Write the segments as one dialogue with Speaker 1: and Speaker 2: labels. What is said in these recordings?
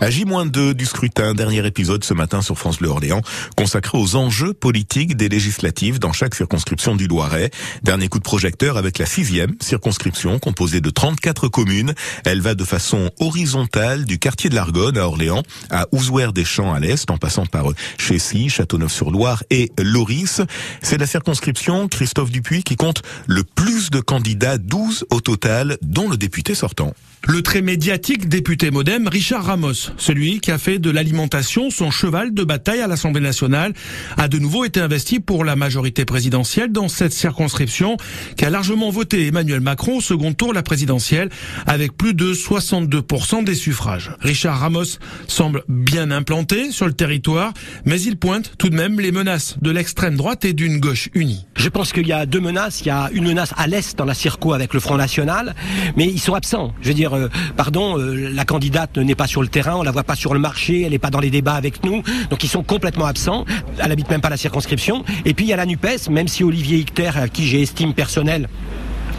Speaker 1: À J-2 du scrutin, dernier épisode ce matin sur France Bleu Orléans, consacré aux enjeux politiques des législatives dans chaque circonscription du Loiret. Dernier coup de projecteur avec la sixième circonscription composée de 34 communes. Elle va de façon horizontale du quartier de l'Argonne à Orléans à Ouzouer-des-Champs à l'est en passant par Chessy, Châteauneuf-sur-Loire et Loris. C'est la circonscription Christophe Dupuis qui compte le plus de candidats, 12 au total, dont le député sortant.
Speaker 2: Le très médiatique député modem Richard Ramos, celui qui a fait de l'alimentation son cheval de bataille à l'Assemblée nationale, a de nouveau été investi pour la majorité présidentielle dans cette circonscription qui a largement voté Emmanuel Macron au second tour la présidentielle avec plus de 62% des suffrages. Richard Ramos semble bien implanté sur le territoire, mais il pointe tout de même les menaces de l'extrême droite et d'une gauche unie.
Speaker 3: Je pense qu'il y a deux menaces. Il y a une menace à l'est dans la circo avec le Front National, mais ils sont absents. Je veux dire, euh, pardon, euh, la candidate n'est pas sur le terrain, on la voit pas sur le marché, elle n'est pas dans les débats avec nous, donc ils sont complètement absents. Elle habite même pas la circonscription. Et puis il y a la Nupes, même si Olivier Hicter, à qui j'ai estime personnelle,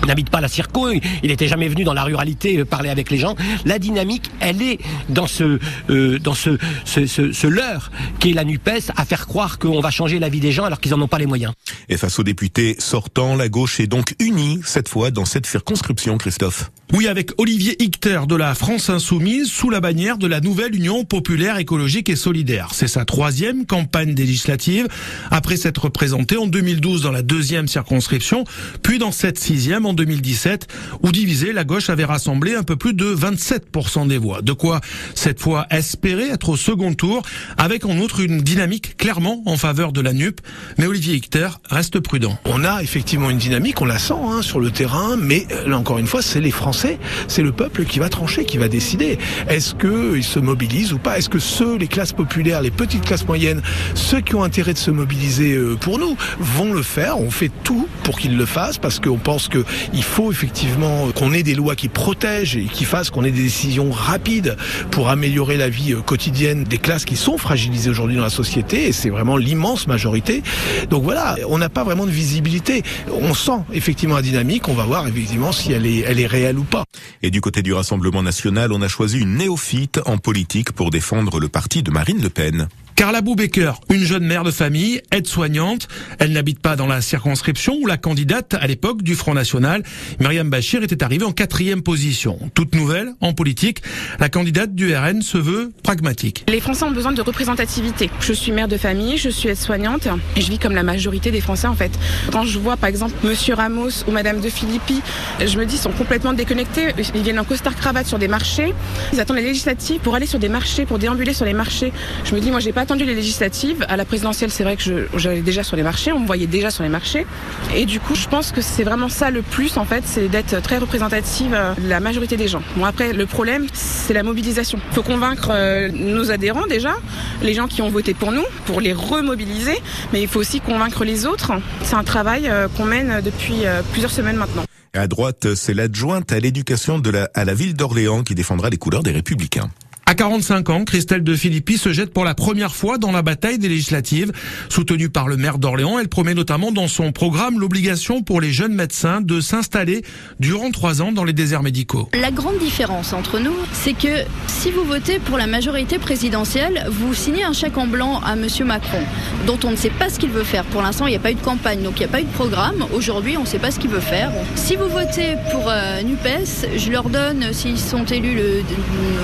Speaker 3: n'habite pas la Circo, il n'était jamais venu dans la ruralité euh, parler avec les gens. La dynamique, elle est dans ce euh, dans ce ce, ce, ce leurre qui est la Nupes à faire croire qu'on va changer la vie des gens alors qu'ils en ont pas les moyens.
Speaker 1: Et face aux députés sortants, la gauche est donc unie cette fois dans cette circonscription, Christophe.
Speaker 2: Oui, avec Olivier Hicter de la France Insoumise sous la bannière de la nouvelle Union populaire écologique et solidaire. C'est sa troisième campagne législative après s'être présenté en 2012 dans la deuxième circonscription, puis dans cette sixième en 2017 où divisé, la gauche avait rassemblé un peu plus de 27% des voix. De quoi cette fois espérer être au second tour avec en outre une dynamique clairement en faveur de la NUP. Mais Olivier Hicter reste prudent.
Speaker 4: On a effectivement une dynamique, on la sent hein, sur le terrain, mais euh, là encore une fois, c'est les Français c'est le peuple qui va trancher, qui va décider. Est-ce qu'ils se mobilisent ou pas? Est-ce que ceux, les classes populaires, les petites classes moyennes, ceux qui ont intérêt de se mobiliser euh, pour nous, vont le faire? On fait tout pour qu'ils le fassent parce qu'on pense qu'il faut effectivement qu'on ait des lois qui protègent et qui fassent qu'on ait des décisions rapides pour améliorer la vie euh, quotidienne des classes qui sont fragilisées aujourd'hui dans la société et c'est vraiment l'immense majorité. Donc voilà, on n'a pas vraiment de visibilité. On sent effectivement la dynamique, on va voir effectivement si elle est, elle est réelle ou pas.
Speaker 1: Et du côté du Rassemblement national, on a choisi une néophyte en politique pour défendre le parti de Marine Le Pen.
Speaker 2: Carla Boubaker, une jeune mère de famille, aide-soignante. Elle n'habite pas dans la circonscription où la candidate à l'époque du Front National, Myriam Bachir, était arrivée en quatrième position. Toute nouvelle en politique, la candidate du RN se veut pragmatique.
Speaker 5: Les Français ont besoin de représentativité. Je suis mère de famille, je suis aide-soignante et je vis comme la majorité des Français en fait. Quand je vois par exemple Monsieur Ramos ou Madame de Filippi, je me dis ils sont complètement déconnectés. Ils viennent en costard cravate sur des marchés. Ils attendent les législatives pour aller sur des marchés, pour déambuler sur les marchés. Je me dis moi j'ai pas attendu les législatives. À la présidentielle, c'est vrai que j'allais déjà sur les marchés, on me voyait déjà sur les marchés. Et du coup, je pense que c'est vraiment ça le plus, en fait, c'est d'être très représentative euh, de la majorité des gens. Bon, après, le problème, c'est la mobilisation. Il faut convaincre euh, nos adhérents déjà, les gens qui ont voté pour nous, pour les remobiliser, mais il faut aussi convaincre les autres. C'est un travail euh, qu'on mène depuis plusieurs semaines maintenant.
Speaker 1: À droite, c'est l'adjointe à l'éducation à la ville d'Orléans qui défendra les couleurs des Républicains.
Speaker 2: À 45 ans, Christelle de Philippi se jette pour la première fois dans la bataille des législatives. Soutenue par le maire d'Orléans, elle promet notamment dans son programme l'obligation pour les jeunes médecins de s'installer durant trois ans dans les déserts médicaux.
Speaker 6: La grande différence entre nous, c'est que si vous votez pour la majorité présidentielle, vous signez un chèque en blanc à Monsieur Macron, dont on ne sait pas ce qu'il veut faire. Pour l'instant, il n'y a pas eu de campagne, donc il n'y a pas eu de programme. Aujourd'hui, on ne sait pas ce qu'il veut faire. Si vous votez pour euh, NUPES, je leur donne, s'ils sont élus le,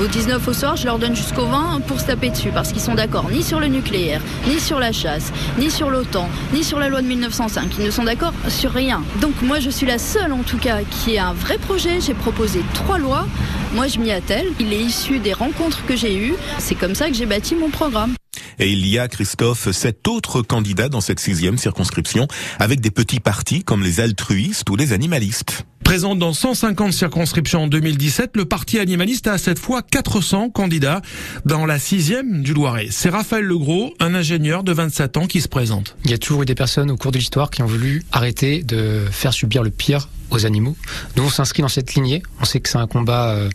Speaker 6: au 19 au soir, je leur donne jusqu'au 20 pour se taper dessus, parce qu'ils sont d'accord ni sur le nucléaire, ni sur la chasse, ni sur l'OTAN, ni sur la loi de 1905. Ils ne sont d'accord sur rien. Donc moi, je suis la seule, en tout cas, qui a un vrai projet. J'ai proposé trois lois. Moi, je m'y attelle. Il est issu des rencontres que j'ai eues. C'est comme ça que j'ai bâti mon programme.
Speaker 1: Et il y a, Christophe, sept autres candidats dans cette sixième circonscription, avec des petits partis comme les altruistes ou les animalistes.
Speaker 2: Présent dans 150 circonscriptions en 2017, le parti animaliste a cette fois 400 candidats dans la sixième du Loiret. C'est Raphaël Legros, un ingénieur de 27 ans qui se présente.
Speaker 7: Il y a toujours eu des personnes au cours de l'histoire qui ont voulu arrêter de faire subir le pire aux animaux. Nous, on s'inscrit dans cette lignée. On sait que c'est un combat euh,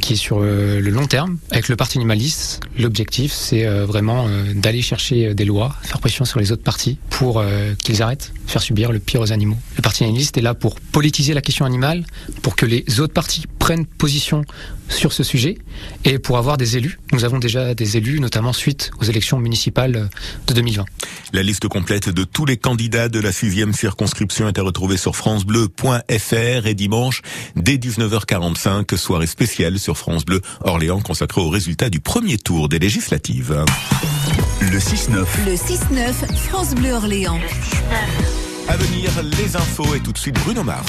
Speaker 7: qui est sur euh, le long terme. Avec le parti animaliste, l'objectif, c'est euh, vraiment d'aller chercher des lois, faire pression sur les autres partis pour qu'ils arrêtent de faire subir le pire aux animaux. Le parti animaliste est là pour politiser la question animal pour que les autres parties prennent position sur ce sujet et pour avoir des élus. Nous avons déjà des élus, notamment suite aux élections municipales de 2020.
Speaker 5: La liste complète de tous les candidats de la sixième circonscription est à retrouver sur francebleu.fr et dimanche dès 19h45, soirée spéciale sur France Bleu Orléans consacrée aux résultats du premier tour des législatives.
Speaker 8: Le 6-9.
Speaker 9: Le 6-9, France Bleu Orléans.
Speaker 5: À venir, les infos et tout de suite Bruno Mars.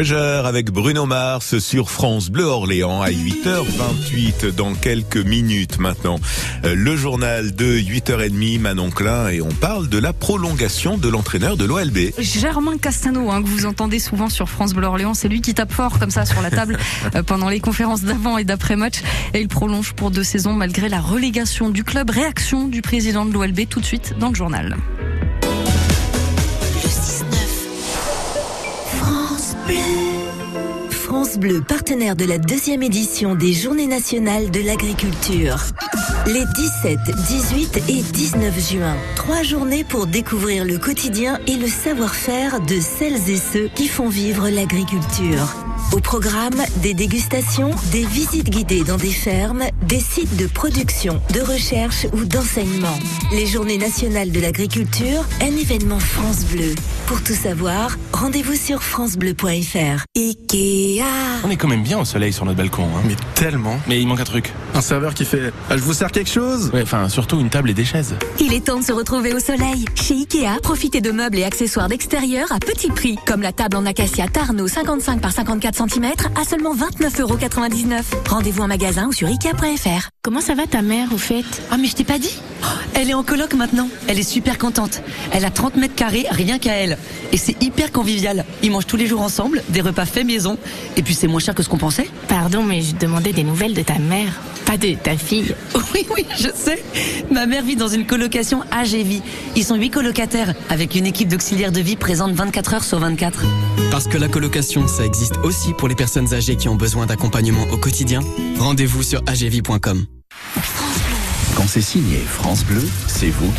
Speaker 5: Treasure avec Bruno Mars sur France Bleu Orléans à 8h28 dans quelques minutes maintenant. Euh, le journal de 8h30, Manon Klein, et on parle de la prolongation de l'entraîneur de l'OLB.
Speaker 10: Germain Castano, hein, que vous entendez souvent sur France Bleu Orléans, c'est lui qui tape fort comme ça sur la table euh, pendant les conférences d'avant et d'après match. Et il prolonge pour deux saisons malgré la relégation du club. Réaction du président de l'OLB tout de suite dans le journal.
Speaker 9: France Bleu, partenaire de la deuxième édition des Journées nationales de l'agriculture. Les 17, 18 et 19 juin. Trois journées pour découvrir le quotidien et le savoir-faire de celles et ceux qui font vivre l'agriculture. Au programme, des dégustations, des visites guidées dans des fermes, des sites de production, de recherche ou d'enseignement. Les Journées nationales de l'agriculture, un événement France Bleu. Pour tout savoir, rendez-vous sur francebleu.fr. Ikea.
Speaker 11: On est quand même bien au soleil sur notre balcon. Hein.
Speaker 12: Mais tellement.
Speaker 11: Mais il manque un truc.
Speaker 12: Un serveur qui fait ah, Je vous sers quelque chose?
Speaker 11: Ouais, enfin, surtout une table et des chaises.
Speaker 13: Il est temps de se retrouver au soleil. Chez Ikea, profitez de meubles et accessoires d'extérieur à petit prix. Comme la table en acacia Tarno 55 par 54 cm à seulement 29,99€. Rendez-vous en magasin ou sur Ikea.fr.
Speaker 14: Comment ça va ta mère au fait?
Speaker 13: Ah mais je t'ai pas dit
Speaker 14: Elle est en coloc maintenant. Elle est super contente. Elle a 30 mètres carrés, rien qu'à elle. Et c'est hyper convivial. Ils mangent tous les jours ensemble, des repas faits maison. Et puis c'est moins cher que ce qu'on pensait.
Speaker 15: Pardon, mais je demandais des nouvelles de ta mère, pas de ta fille.
Speaker 14: Oui, oui, je sais. Ma mère vit dans une colocation AGV. Ils sont huit colocataires, avec une équipe d'auxiliaires de vie présente 24 heures sur 24.
Speaker 16: Parce que la colocation, ça existe aussi pour les personnes âgées qui ont besoin d'accompagnement au quotidien. Rendez-vous sur agv.com.
Speaker 8: C'est signé France Bleu, c'est vous qui